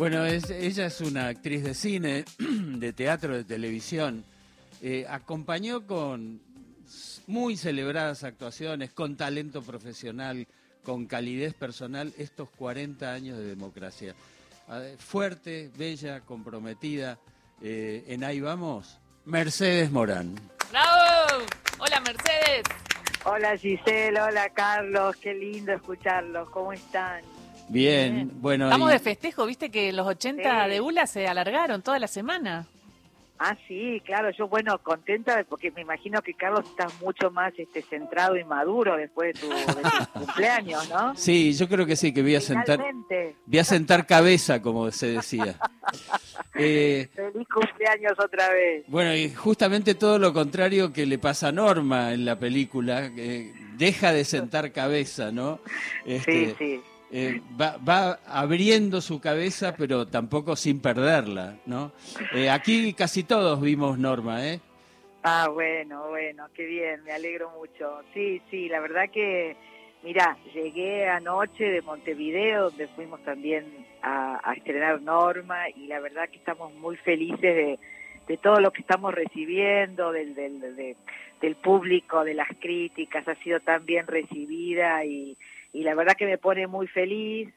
Bueno, es, ella es una actriz de cine, de teatro, de televisión. Eh, acompañó con muy celebradas actuaciones, con talento profesional, con calidez personal, estos 40 años de democracia. Ah, Fuerte, bella, comprometida. eh, en ahí vamos, Mercedes Morán. ¡Bravo! Hola, Mercedes. Hola Giselle, hola Carlos, qué lindo escucharlos, ¿cómo están? Bien, Bien. bueno. Estamos y- de festejo, viste que los 80 Sí. de ULA se alargaron toda la semana. Ah, sí, claro, yo bueno, contenta porque me imagino que Carlos está mucho más este centrado y maduro después de tu, de tu cumpleaños, ¿no? Sí, yo creo que sí, que voy a sentar, Finalmente, voy a sentar cabeza, como se decía. Eh, feliz cumpleaños otra vez. Bueno, y justamente todo lo contrario que le pasa a Norma en la película, que deja de sentar cabeza, ¿no? Este, Sí, sí. Eh, va, abriendo su cabeza, pero tampoco sin perderla, ¿no? Eh, aquí casi todos vimos Norma, ¿eh? Ah, bueno, bueno, qué bien, me alegro mucho. Sí, sí, la verdad que, mira, llegué anoche de Montevideo, donde fuimos también a, estrenar Norma, y la verdad que estamos muy felices de, de todo lo que estamos recibiendo, del, del, de- del público, de las críticas, ha sido tan bien recibida y, y la verdad que me pone muy feliz,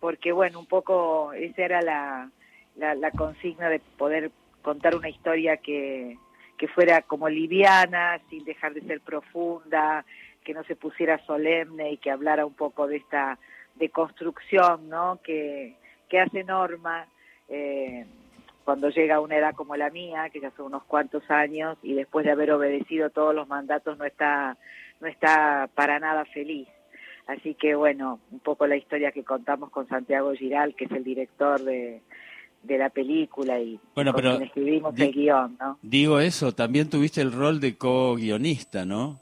porque bueno, un poco esa era la, la, la consigna de poder contar una historia que que fuera como liviana, sin dejar de ser profunda, que no se pusiera solemne y que hablara un poco de esta deconstrucción, ¿no? Que, que hace Norma eh, cuando llega a una edad como la mía, que ya son unos cuantos años y después de haber obedecido todos los mandatos no está no está para nada feliz. Así que bueno, un poco la historia que contamos con Santiago Giral, que es el director de, de la película y Bueno, con pero quien escribimos di- el guion, ¿no? Digo eso, también tuviste el rol de co-guionista, ¿no?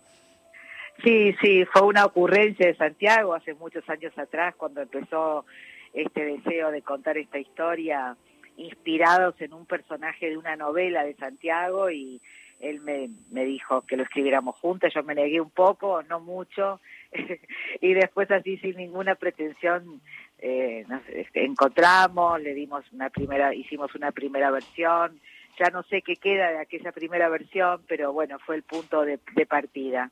Sí, sí, fue una ocurrencia de Santiago hace muchos años atrás cuando empezó este deseo de contar esta historia inspirados en un personaje de una novela de Santiago y él me, me dijo que lo escribiéramos juntos, yo me negué un poco, no mucho, y después así sin ninguna pretensión eh, nos este, encontramos, le dimos una primera, hicimos una primera versión, ya no sé qué queda de aquella primera versión, pero bueno, fue el punto de, partida.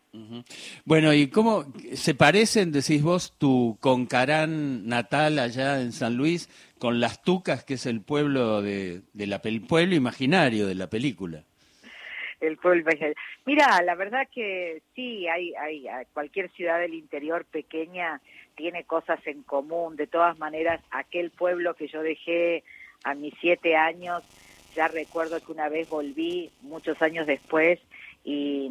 Bueno, ¿y cómo se parecen, decís vos, tu Concarán natal allá en San Luis con Las Tucas, que es el pueblo de, la pel- pueblo imaginario de la película? El pueblo. Mira, la verdad que sí, hay, hay- cualquier ciudad del interior pequeña tiene cosas en común. De todas maneras, aquel pueblo que yo dejé a mis siete años, ya recuerdo que una vez volví muchos años después y,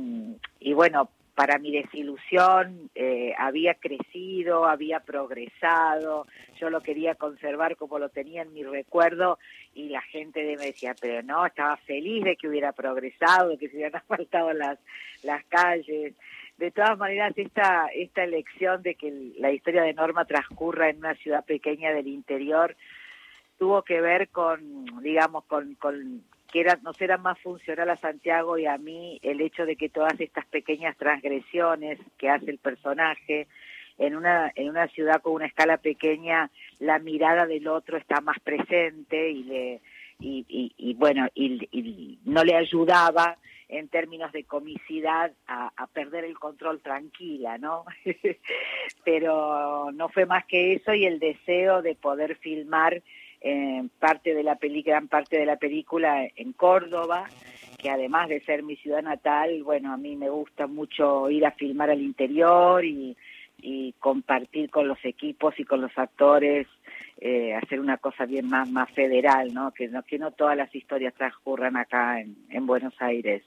y bueno, para mi desilusión eh, había crecido, había progresado, yo lo quería conservar como lo tenía en mi recuerdo y la gente de- me decía, pero no, estaba feliz de que hubiera progresado, de que se hubieran asfaltado las, las calles. De todas maneras, esta, esta elección de que la historia de Norma transcurra en una ciudad pequeña del interior tuvo que ver con, digamos, con, con que era, nos era más funcional a Santiago y a mí el hecho de que todas estas pequeñas transgresiones que hace el personaje en una en una ciudad con una escala pequeña la mirada del otro está más presente y le y, y, bueno y, y no le ayudaba en términos de comicidad a, a perder el control tranquila no pero no fue más que eso y el deseo de poder filmar eh, parte de la peli gran parte de la película en Córdoba que además de ser mi ciudad natal bueno a mí me gusta mucho ir a filmar al interior y compartir con los equipos y con los actores, eh, hacer una cosa bien más, más federal, ¿no? Que, no, que no todas las historias transcurran acá en, en Buenos Aires.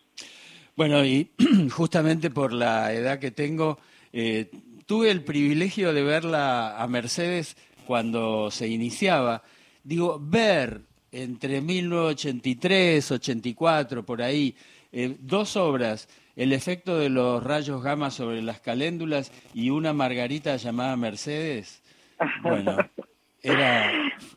Bueno, y justamente por la edad que tengo, eh, tuve el privilegio de verla a Mercedes cuando se iniciaba. Digo, ver entre 1983, 84, por ahí, eh, dos obras, El efecto de los rayos gamma sobre las caléndulas y una margarita llamada Mercedes, bueno, era,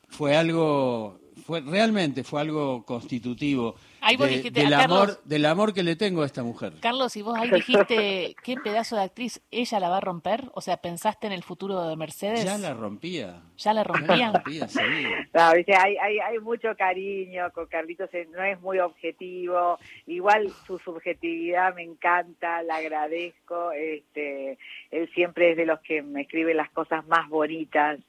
fue algo fue realmente fue algo constitutivo Ahí vos de- dijiste, del a Carlos- amor del amor que le tengo a esta mujer. Carlos, y vos ahí dijiste, qué pedazo de actriz, ¿ella la va a romper? O sea, ¿pensaste en el futuro de Mercedes? Ya la rompía. ¿Ya la Ya la rompía, sí. No, viste, hay, hay, hay mucho cariño con Carlitos, eh, no es muy objetivo, igual su subjetividad me encanta, la agradezco, este, él siempre es de los que me escribe las cosas más bonitas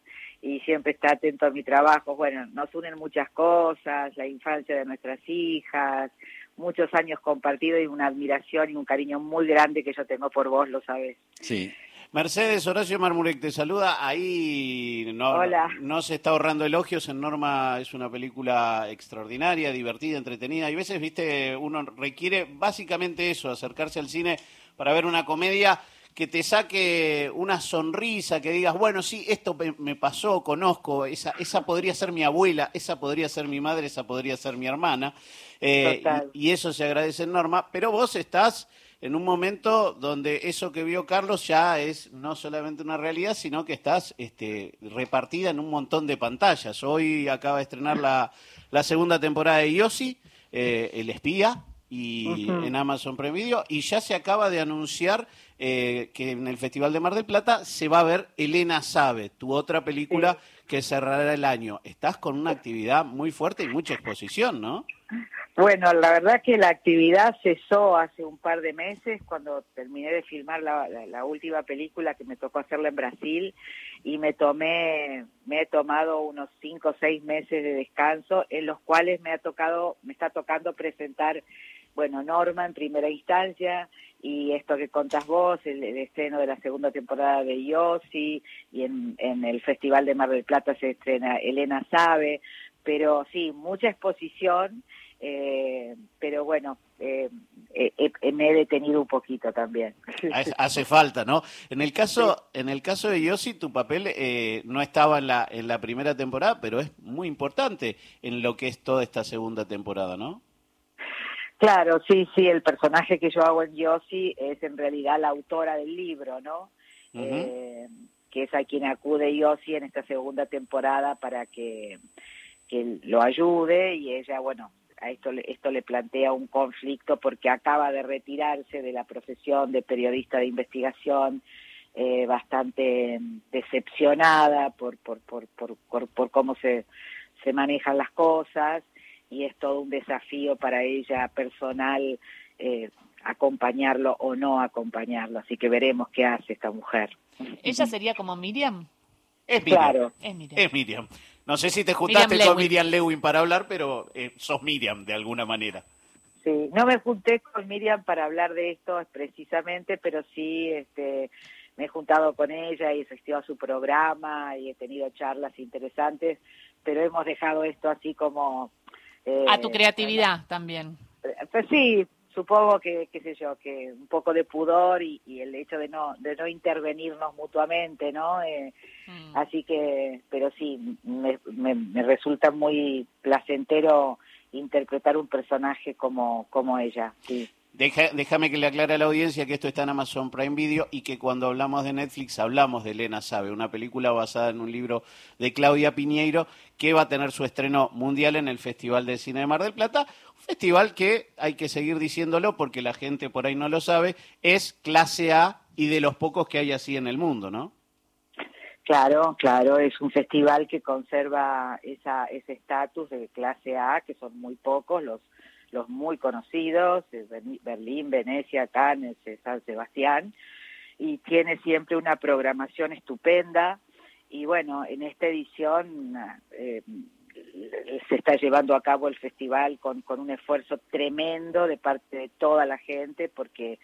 y siempre está atento a mi trabajo, bueno, nos unen muchas cosas, la infancia de nuestras hijas, muchos años compartidos y una admiración y un cariño muy grande que yo tengo por vos, lo sabes. Sí. Mercedes Horacio Marmurek te saluda. Ahí no, Hola. no, no se está ahorrando elogios. En Norma es una película extraordinaria, divertida, entretenida. Y a veces, viste, uno requiere básicamente eso, acercarse al cine para ver una comedia que te saque una sonrisa, que digas, bueno, sí, esto me, pasó, conozco, esa, esa podría ser mi abuela, esa podría ser mi madre, esa podría ser mi hermana. Eh, y eso se agradece en Norma. Pero vos estás en un momento donde eso que vio Carlos ya es no solamente una realidad, sino que estás este, repartida en un montón de pantallas. Hoy acaba de estrenar la, la segunda temporada de Yossi, eh, El Espía, y en Amazon Prime Video, y ya se acaba de anunciar eh, que en el Festival de Mar del Plata se va a ver Elena Sabe, tu otra película que cerrará el año. Estás con una actividad muy fuerte y mucha exposición, ¿no? Bueno, la verdad que la actividad cesó hace un par de meses cuando terminé de filmar la, la- la última película que me tocó hacerla en Brasil y me tomé, me he tomado unos cinco o seis meses de descanso en los cuales me ha tocado, me está tocando presentar, bueno, Norma en primera instancia y esto que contás vos, el, el estreno de la segunda temporada de Yossi y en, en el Festival de Mar del Plata se estrena Elena Sabe, pero sí, mucha exposición eh, pero bueno, eh, eh, eh, me he detenido un poquito también. Hace- falta, ¿no? En el caso, en el caso de Yossi, tu papel eh, no estaba en la, en la primera temporada, pero es muy importante en lo que es toda esta segunda temporada, ¿no? Claro, sí, sí, el personaje que yo hago en Yossi es en realidad la autora del libro, ¿no? Eh, que es a quien acude Yossi en esta segunda temporada para que, que lo ayude y ella, bueno, a esto, le- esto le plantea un conflicto porque acaba de retirarse de la profesión de periodista de investigación, eh, bastante decepcionada por, por, por, por, por, por cómo se, se manejan las cosas y es todo un desafío para ella personal eh, acompañarlo o no acompañarlo. Así que veremos qué hace esta mujer. ¿Ella sería como Miriam? Es Miriam. Claro. Es Miriam. Es Miriam. No sé si te juntaste Miriam con. Miriam Lewin para hablar, pero eh, sos Miriam de alguna manera. Sí, no me junté con Miriam para hablar de esto precisamente, pero sí este, me he juntado con ella y he asistido a su programa y he tenido charlas interesantes, pero hemos dejado esto así como... eh, A tu creatividad también. Pues sí, supongo que, qué sé yo, que un poco de pudor y, y el hecho de no, de no intervenirnos mutuamente, ¿no? Eh, Mm. Así que, pero sí, me, me, me resulta muy placentero interpretar un personaje como, como ella, sí. Déjame que le aclare a la audiencia que esto está en Amazon Prime Video y que cuando hablamos de Netflix hablamos de Elena Sabe, una película basada en un libro de Claudia Piñeiro que va a tener su estreno mundial en el Festival de Cine de Mar del Plata. Un festival que, hay que seguir diciéndolo porque la gente por ahí no lo sabe, es clase A y de los pocos que hay así en el mundo, ¿no? Claro, claro, es un festival que conserva esa, ese estatus de clase A, que son muy pocos, los, los muy conocidos, Berni- Berlín, Venecia, Cannes, eh, San Sebastián, y tiene siempre una programación estupenda. Y bueno, en esta edición eh, se está llevando a cabo el festival con, con un esfuerzo tremendo de parte de toda la gente, porque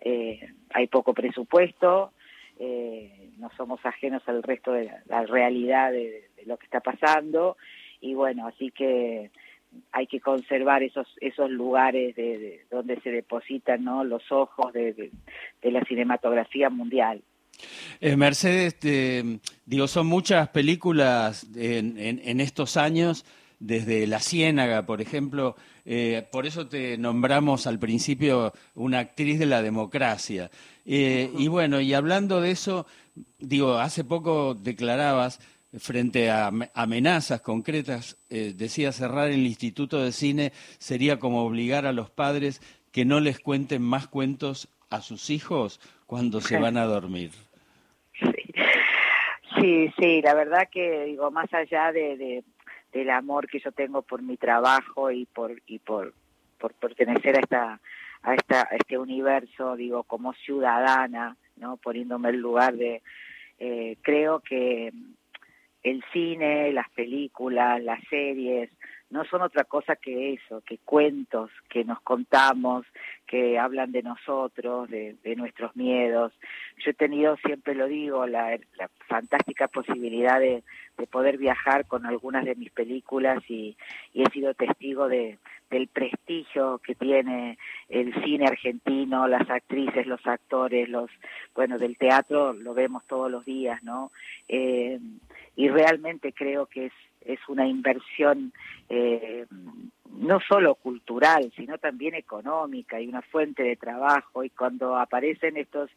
eh, hay poco presupuesto, eh, no somos ajenos al resto de la, la realidad de lo que está pasando y bueno, así que hay que conservar esos esos lugares de, de donde se depositan ¿no? los ojos de, de- de la cinematografía mundial. Eh, Mercedes, digo, son muchas películas en, en- en estos años, desde La Ciénaga, por ejemplo, eh, por eso te nombramos al principio una actriz de la democracia. Eh, y bueno, y hablando de eso, digo, hace poco declarabas frente a amenazas concretas, eh, decía cerrar el Instituto de Cine sería como obligar a los padres que no les cuenten más cuentos a sus hijos cuando se van a dormir. Sí, sí, la verdad que digo, más allá de, del amor que yo tengo por mi trabajo y por y por, por pertenecer a esta a esta a este universo, digo, como ciudadana, no, poniéndome el lugar de eh, creo que el cine, las películas, las series, no son otra cosa que eso, que cuentos que nos contamos, que hablan de nosotros, de, nuestros miedos. Yo he tenido, siempre lo digo, la, fantástica posibilidad de, poder viajar con algunas de mis películas y, he sido testigo de, del prestigio que tiene el cine argentino, las actrices, los actores, los, bueno, del teatro lo vemos todos los días, ¿no? Eh, y realmente creo que es es una inversión eh, no solo cultural, sino también económica y una fuente de trabajo. Y cuando aparecen estos,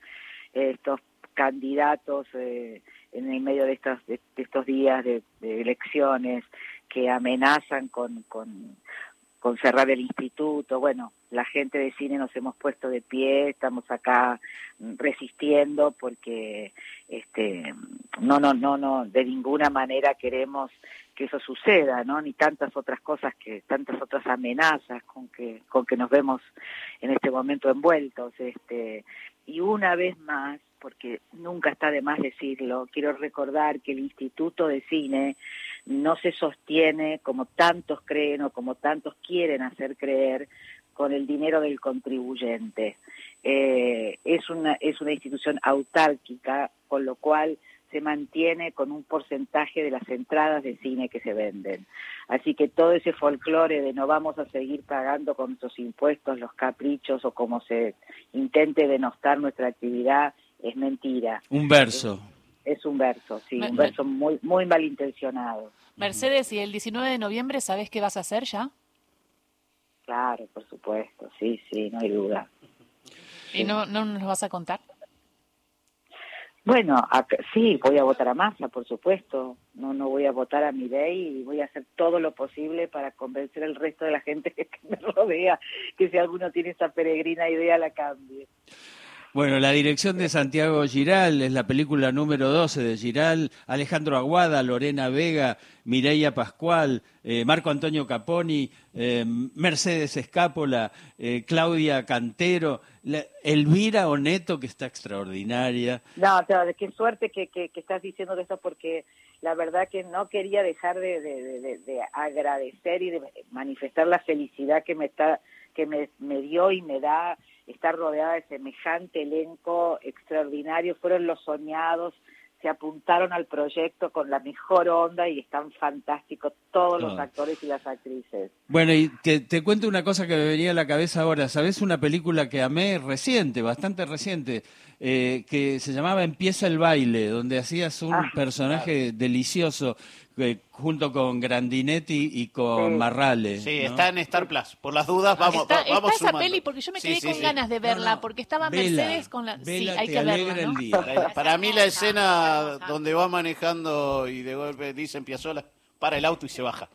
estos candidatos eh, en el medio de estos, de, estos días de, elecciones que amenazan con, con, con cerrar el instituto. Bueno, la gente de cine nos hemos puesto de pie, estamos acá resistiendo porque este no no no no de ninguna manera queremos que eso suceda, ¿no? Ni tantas otras cosas que tantas otras amenazas con que con que nos vemos en este momento envueltos, este y una vez más, porque nunca está de más decirlo, quiero recordar que el Instituto de Cine no se sostiene como tantos creen o como tantos quieren hacer creer con el dinero del contribuyente. Eh, es una es una institución autárquica, con lo cual se mantiene con un porcentaje de las entradas de cine que se venden. Así que todo ese folclore de no vamos a seguir pagando con nuestros impuestos los caprichos o como se intente denostar nuestra actividad es mentira. Un verso. Es, un verso, sí, un verso muy, muy malintencionado. Mercedes, ¿y el 19 de noviembre sabes qué vas a hacer ya? Claro, por supuesto, sí, sí, no hay duda. ¿Y no, no nos vas a contar? Bueno, sí, voy a votar a Massa, por supuesto. No, no voy a votar a mi ley y voy a hacer todo lo posible para convencer al resto de la gente que me rodea que si alguno tiene esa peregrina idea la cambie. Bueno, la dirección de Santiago Giral es la película número 12 de Giral, Alejandro Aguada, Lorena Vega, Mireia Pascual, eh, Marco Antonio Caponi, eh, Mercedes Escápola, eh, Claudia Cantero, Elvira Oneto, que está extraordinaria. No, qué suerte que, que, estás diciendo esto porque la verdad que no quería dejar de, de, agradecer y de manifestar la felicidad que me está que me, me dio y me da estar rodeada de semejante elenco extraordinario, fueron los soñados, se apuntaron al proyecto con la mejor onda y están fantásticos todos los actores y las actrices. Bueno, y te, cuento una cosa que me venía a la cabeza ahora. ¿Sabes una película que amé reciente, bastante reciente, eh, que se llamaba Empieza el baile, donde hacías un ah, personaje delicioso junto con Grandinetti y con Marrale. Sí, está en Star Plus. Por las dudas, vamos Está, vamos está esa peli porque yo me quedé con ganas de verla, porque estaba Mercedes con la... sí, hay que verla, ¿no? Para mí la escena donde va manejando y de golpe dice Piazzola, para el auto y se baja.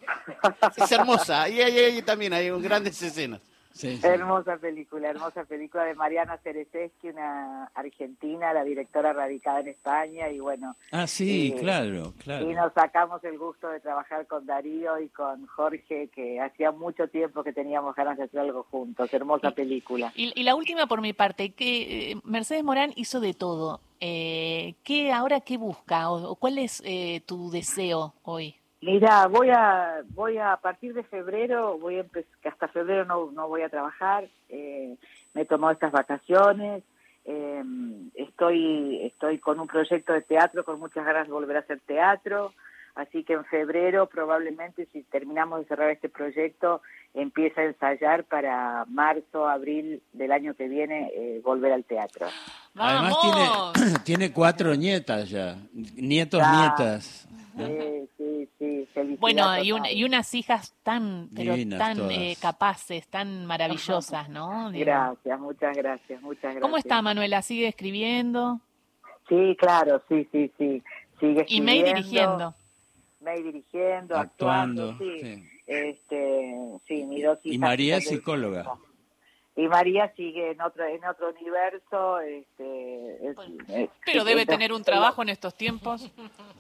Es hermosa. Y ahí también hay grandes escenas. Hermosa película, hermosa película de Mariana Cerezeski, una argentina, la directora radicada en España y bueno. Ah, sí, eh, claro, claro. Y nos sacamos el gusto de trabajar con Darío y con Jorge, que hacía mucho tiempo que teníamos ganas de hacer algo juntos. Hermosa película. Y, la última por mi parte, que eh, Mercedes Morán hizo de todo. Eh, ¿Qué ahora qué busca o, cuál es eh, tu deseo hoy? Mira, voy a, voy a, partir de febrero, voy a que hasta febrero no, no voy a trabajar, eh, me he tomado estas vacaciones, eh, estoy, estoy con un proyecto de teatro, con muchas ganas de volver a hacer teatro, así que en febrero probablemente si terminamos de cerrar este proyecto, empieza a ensayar para marzo, abril del año que viene eh, volver al teatro. Además tiene, tiene cuatro nietas ya, nietos, nietas. Sí, sí, sí. Bueno, y, y, unas hijas tan, pero tan eh, capaces, tan maravillosas, ¿no? Gracias, muchas gracias, muchas gracias. ¿Cómo está Manuela? ¿Sigue escribiendo? Sí, claro, sí, sí, sí. Sigue escribiendo. Y me dirigiendo. May dirigiendo, Actuando, actuando, sí. sí. Este, sí, mis dos Y hijas María es psicóloga. Y María sigue en otro en otro universo, este, es- es- Pero debe es- tener un trabajo en estos tiempos.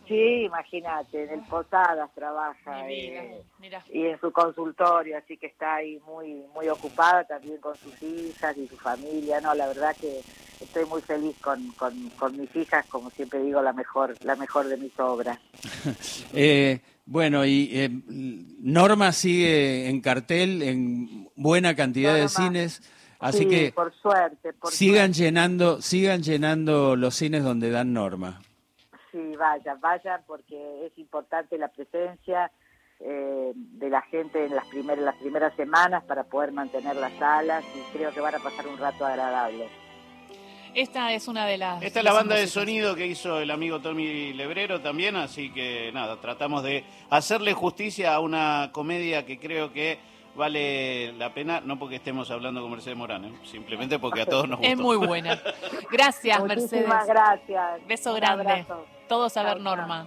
Sí, imagínate, en el Posadas trabaja Mi vida, eh, mira. y en su consultorio, así que está ahí muy muy ocupada también con sus hijas y su familia. No, la verdad que estoy muy feliz con, con, con mis hijas, como siempre digo, la mejor la mejor de mis obras. Eh, bueno, y eh, Norma sigue en cartel en buena cantidad de cines, así Sí, que por suerte, por sigan suerte. llenando, sigan llenando los cines donde dan Norma. Sí, vayan, vayan, porque es importante la presencia eh, de la gente en las primeras las primeras semanas para poder mantener las salas y creo que van a pasar un rato agradable. Esta es una de las. Esta es la banda de sonido que hizo el amigo Tommy Lebrero también, así que nada, tratamos de hacerle justicia a una comedia que creo que vale la pena, no porque estemos hablando con Mercedes Morán, ¿eh? simplemente porque a todos nos gustó. Es muy buena. Gracias, Muchísimas Mercedes. gracias. Beso Un grande. abrazo. Todos a ver. Norma.